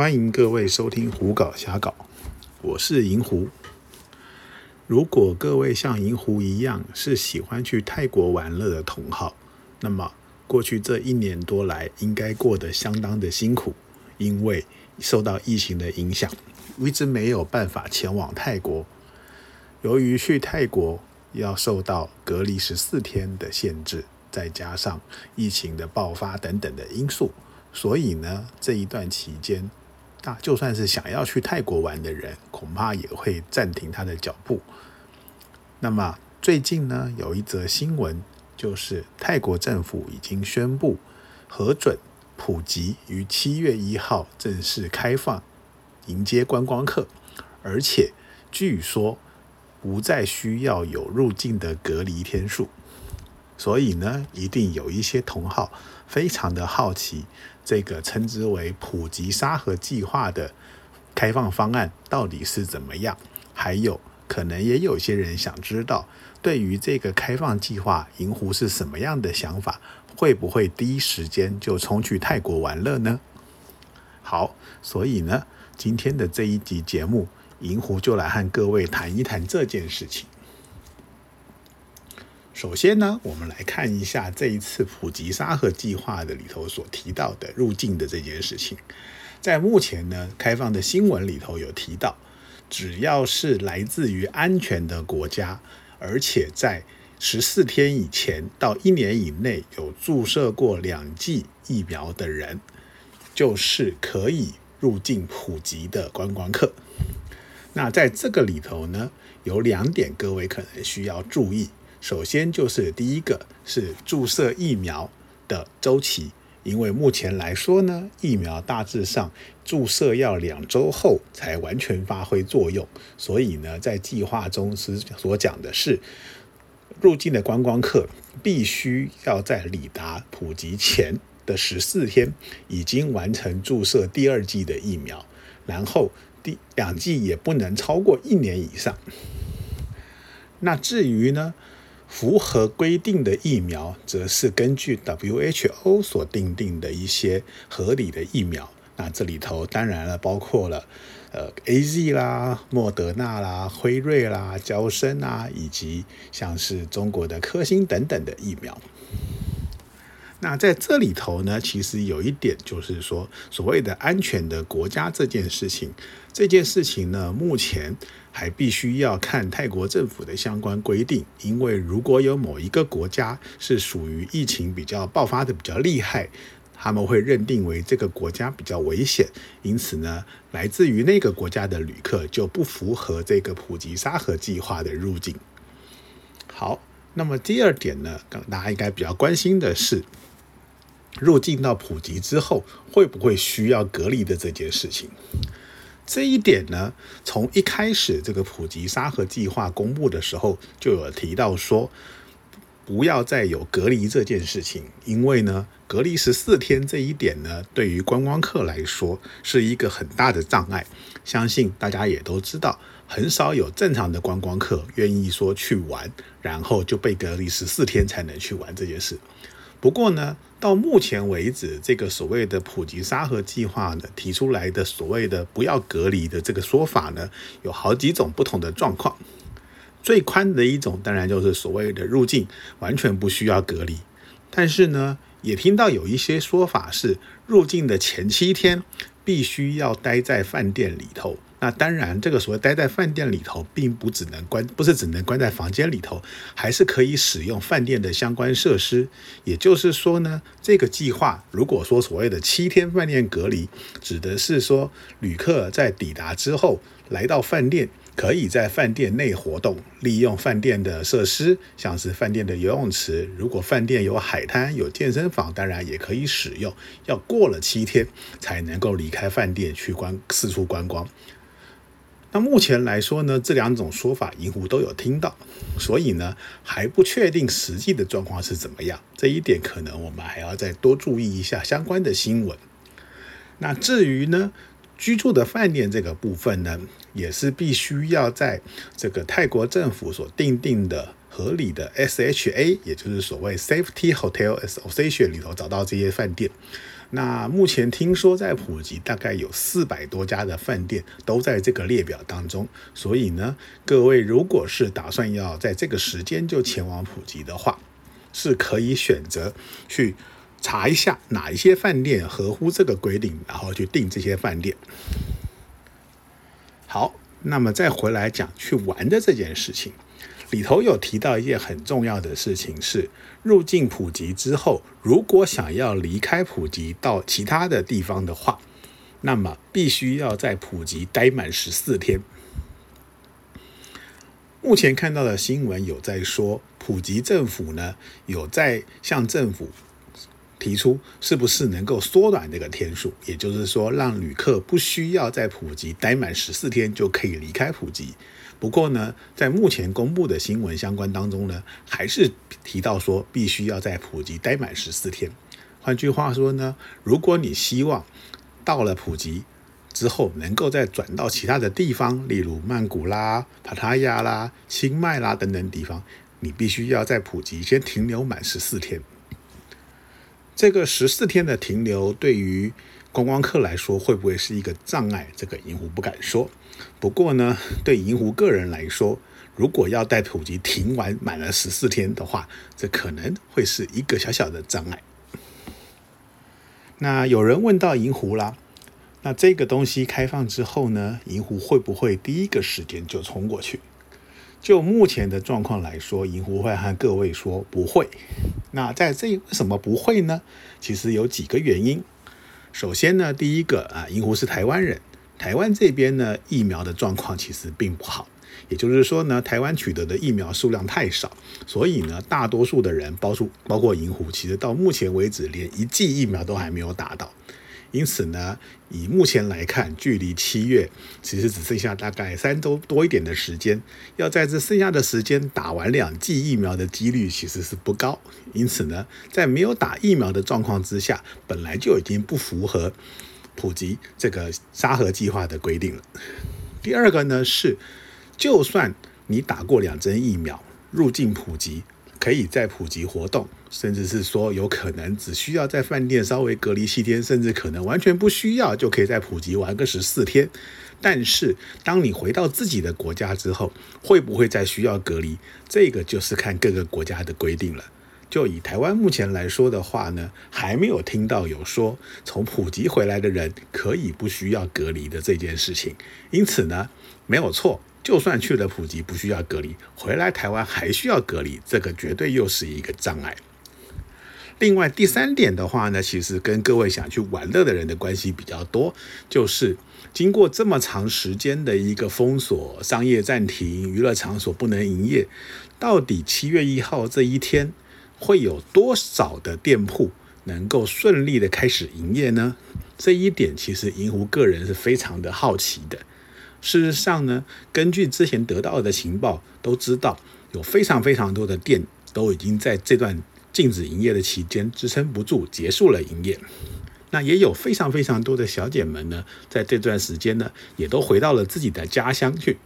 欢迎各位收听胡搞瞎搞，我是银狐。如果各位像银狐一样是喜欢去泰国玩乐的同好，那么过去这一年多来应该过得相当的辛苦，因为受到疫情的影响，一直没有办法前往泰国。由于去泰国要受到隔离十四天的限制，再加上疫情的爆发等等的因素，所以呢，这一段期间，大就算是想要去泰国玩的人，恐怕也会暂停他的脚步。那么最近呢，有一则新闻，就是泰国政府已经宣布核准普吉于七月一号正式开放，迎接观光客，而且据说不再需要有入境的隔离天数。所以呢，一定有一些同好非常的好奇，这个称之为普及沙盒计划的开放方案到底是怎么样？还有可能也有些人想知道，对于这个开放计划，银湖是什么样的想法？会不会第一时间就冲去泰国玩乐呢？好，所以呢，今天的这一集节目，银湖就来和各位谈一谈这件事情。首先呢，我们来看一下这一次普吉沙盒计划的里头所提到的入境的这件事情。在目前呢开放的新闻里头有提到，只要是来自于安全的国家，而且在十四天以前到一年以内有注射过两剂疫苗的人，就是可以入境普吉的观光客。那在这个里头呢，有两点各位可能需要注意。首先就是第一个是注射疫苗的周期，因为目前来说呢，疫苗大致上注射要两周后才完全发挥作用，所以呢，在计划中是所讲的是，入境的观光客必须要在抵达普及前的十四天已经完成注射第二剂的疫苗，然后第两剂也不能超过一年以上。那至于呢？符合规定的疫苗，则是根据 WHO 所定定的一些合理的疫苗。那这里头当然了，包括了呃 AZ 啦、莫德纳啦、辉瑞啦、交生啊，以及像是中国的科兴等等的疫苗。那在这里头呢，其实有一点就是说，所谓的安全的国家这件事情，这件事情呢，目前还必须要看泰国政府的相关规定，因为如果有某一个国家是属于疫情比较爆发的比较厉害，他们会认定为这个国家比较危险，因此呢，来自于那个国家的旅客就不符合这个普吉沙盒计划的入境。好，那么第二点呢，大家应该比较关心的是。入境到普吉之后，会不会需要隔离的这件事情？这一点呢，从一开始这个普吉沙盒计划公布的时候，就有提到说，不要再有隔离这件事情，因为呢，隔离十四天这一点呢，对于观光客来说是一个很大的障碍。相信大家也都知道，很少有正常的观光客愿意说去玩，然后就被隔离十四天才能去玩这件事。不过呢，到目前为止，这个所谓的普及沙盒计划呢，提出来的所谓的不要隔离的这个说法呢，有好几种不同的状况。最宽的一种，当然就是所谓的入境完全不需要隔离。但是呢，也听到有一些说法是，入境的前七天必须要待在饭店里头。那当然，这个所谓待在饭店里头，并不只能关，不是只能关在房间里头，还是可以使用饭店的相关设施。也就是说呢，这个计划如果说所谓的七天饭店隔离，指的是说旅客在抵达之后来到饭店，可以在饭店内活动，利用饭店的设施，像是饭店的游泳池。如果饭店有海滩、有健身房，当然也可以使用。要过了七天才能够离开饭店去观四处观光。那目前来说呢，这两种说法银狐都有听到，所以呢还不确定实际的状况是怎么样。这一点可能我们还要再多注意一下相关的新闻。那至于呢居住的饭店这个部分呢，也是必须要在这个泰国政府所定定的合理的 SHA，也就是所谓 Safety Hotel Association 里头找到这些饭店。那目前听说在普吉大概有四百多家的饭店都在这个列表当中，所以呢，各位如果是打算要在这个时间就前往普吉的话，是可以选择去查一下哪一些饭店合乎这个规定，然后去订这些饭店。好，那么再回来讲去玩的这件事情。里头有提到一件很重要的事情，是入境普吉之后，如果想要离开普吉到其他的地方的话，那么必须要在普吉待满十四天。目前看到的新闻有在说，普吉政府呢有在向政府提出，是不是能够缩短这个天数，也就是说，让旅客不需要在普吉待满十四天就可以离开普吉。不过呢，在目前公布的新闻相关当中呢，还是提到说必须要在普吉待满十四天。换句话说呢，如果你希望到了普吉之后能够再转到其他的地方，例如曼谷啦、帕塔亚啦、清迈啦等等地方，你必须要在普吉先停留满十四天。这个十四天的停留对于观光客来说会不会是一个障碍？这个银狐不敢说。不过呢，对银狐个人来说，如果要带普吉停完满了十四天的话，这可能会是一个小小的障碍。那有人问到银狐啦，那这个东西开放之后呢，银狐会不会第一个时间就冲过去？就目前的状况来说，银湖会和各位说不会。那在这为什么不会呢？其实有几个原因。首先呢，第一个啊，银湖是台湾人。台湾这边呢，疫苗的状况其实并不好，也就是说呢，台湾取得的疫苗数量太少，所以呢，大多数的人，包括包括银湖，其实到目前为止连一剂疫苗都还没有打到。因此呢，以目前来看，距离七月其实只剩下大概三周多一点的时间，要在这剩下的时间打完两剂疫苗的几率其实是不高。因此呢，在没有打疫苗的状况之下，本来就已经不符合。普及这个沙盒计划的规定了。第二个呢是，就算你打过两针疫苗，入境普及可以在普及活动，甚至是说有可能只需要在饭店稍微隔离七天，甚至可能完全不需要就可以在普及玩个十四天。但是当你回到自己的国家之后，会不会再需要隔离？这个就是看各个国家的规定了。就以台湾目前来说的话呢，还没有听到有说从普吉回来的人可以不需要隔离的这件事情。因此呢，没有错，就算去了普吉不需要隔离，回来台湾还需要隔离，这个绝对又是一个障碍。另外第三点的话呢，其实跟各位想去玩乐的人的关系比较多，就是经过这么长时间的一个封锁、商业暂停、娱乐场所不能营业，到底七月一号这一天。会有多少的店铺能够顺利的开始营业呢？这一点其实银湖个人是非常的好奇的。事实上呢，根据之前得到的情报，都知道有非常非常多的店都已经在这段禁止营业的期间支撑不住，结束了营业。那也有非常非常多的小姐们呢，在这段时间呢，也都回到了自己的家乡去。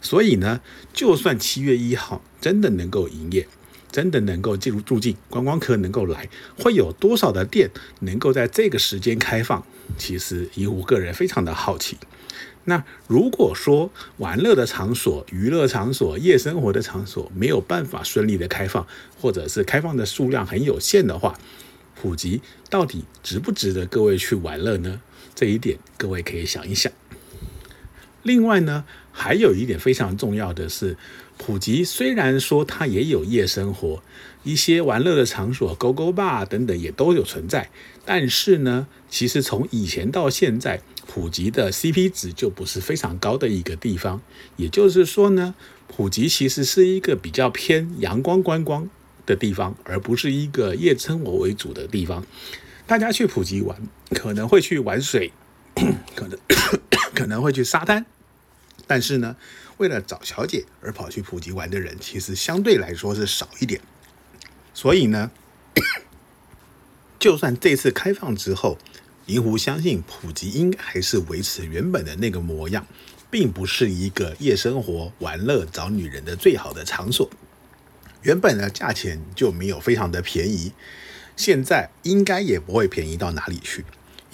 所以呢，就算七月一号真的能够营业，真的能够进入住境观光客能够来，会有多少的店能够在这个时间开放？其实以我个人非常的好奇。那如果说玩乐的场所、娱乐场所、夜生活的场所没有办法顺利的开放，或者是开放的数量很有限的话，普及到底值不值得各位去玩乐呢？这一点各位可以想一想。另外呢，还有一点非常重要的是。普吉虽然说它也有夜生活，一些玩乐的场所，Go Go Bar 等等也都有存在，但是呢，其实从以前到现在，普吉的 CP 值就不是非常高的一个地方。也就是说呢，普吉其实是一个比较偏阳光观光的地方，而不是一个夜生活为主的地方。大家去普吉玩，可能会去玩水，可能 可能会去沙滩，但是呢。为了找小姐而跑去普吉玩的人，其实相对来说是少一点。所以呢，就算这次开放之后，银湖相信普吉应该还是维持原本的那个模样，并不是一个夜生活、玩乐、找女人的最好的场所。原本呢，价钱就没有非常的便宜。现在应该也不会便宜到哪里去。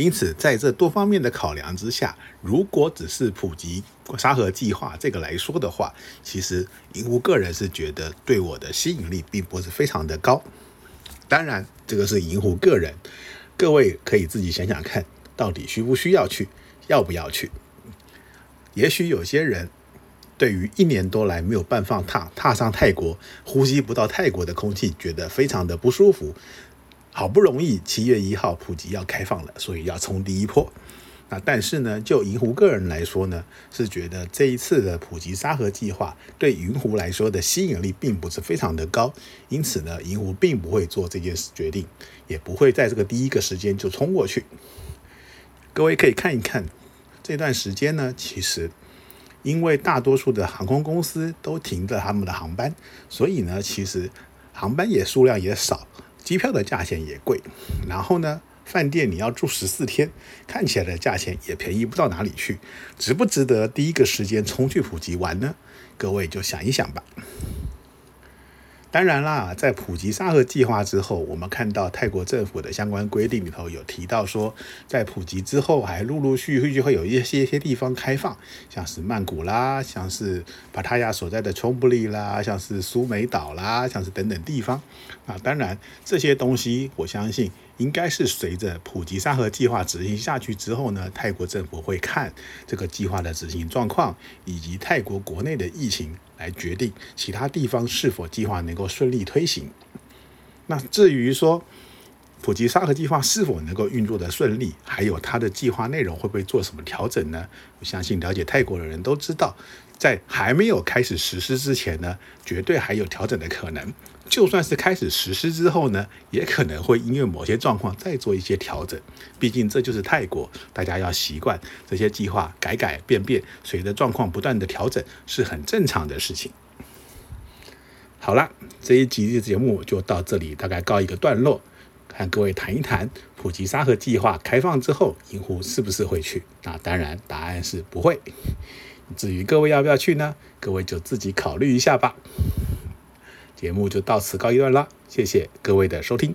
因此，在这多方面的考量之下，如果只是普及沙盒计划这个来说的话，其实银湖个人是觉得对我的吸引力并不是非常的高。当然，这个是银湖个人，各位可以自己想想看，到底需不需要去，要不要去？也许有些人对于一年多来没有办法踏踏上泰国，呼吸不到泰国的空气，觉得非常的不舒服。好不容易七月一号普吉要开放了，所以要冲第一波。那但是呢，就银湖个人来说呢，是觉得这一次的普吉沙盒计划对银湖来说的吸引力并不是非常的高，因此呢，银湖并不会做这件事决定，也不会在这个第一个时间就冲过去。各位可以看一看这段时间呢，其实因为大多数的航空公司都停着他们的航班，所以呢，其实航班也数量也少。机票的价钱也贵，然后呢，饭店你要住十四天，看起来的价钱也便宜不到哪里去，值不值得第一个时间冲去普吉玩呢？各位就想一想吧。当然啦，在普及沙河计划之后，我们看到泰国政府的相关规定里头有提到说，在普及之后，还陆陆续续会有一些些地方开放，像是曼谷啦，像是帕塔亚所在的冲布利啦，像是苏梅岛啦，像是等等地方。啊，当然这些东西，我相信。应该是随着普及沙盒计划执行下去之后呢，泰国政府会看这个计划的执行状况，以及泰国国内的疫情来决定其他地方是否计划能够顺利推行。那至于说普及沙盒计划是否能够运作的顺利，还有它的计划内容会不会做什么调整呢？我相信了解泰国的人都知道，在还没有开始实施之前呢，绝对还有调整的可能。就算是开始实施之后呢，也可能会因为某些状况再做一些调整。毕竟这就是泰国，大家要习惯这些计划改改变变，随着状况不断的调整是很正常的事情。好了，这一集的节目就到这里，大概告一个段落。看各位谈一谈普吉沙河计划开放之后，银湖是不是会去？那当然，答案是不会。至于各位要不要去呢？各位就自己考虑一下吧。节目就到此告一段落，谢谢各位的收听。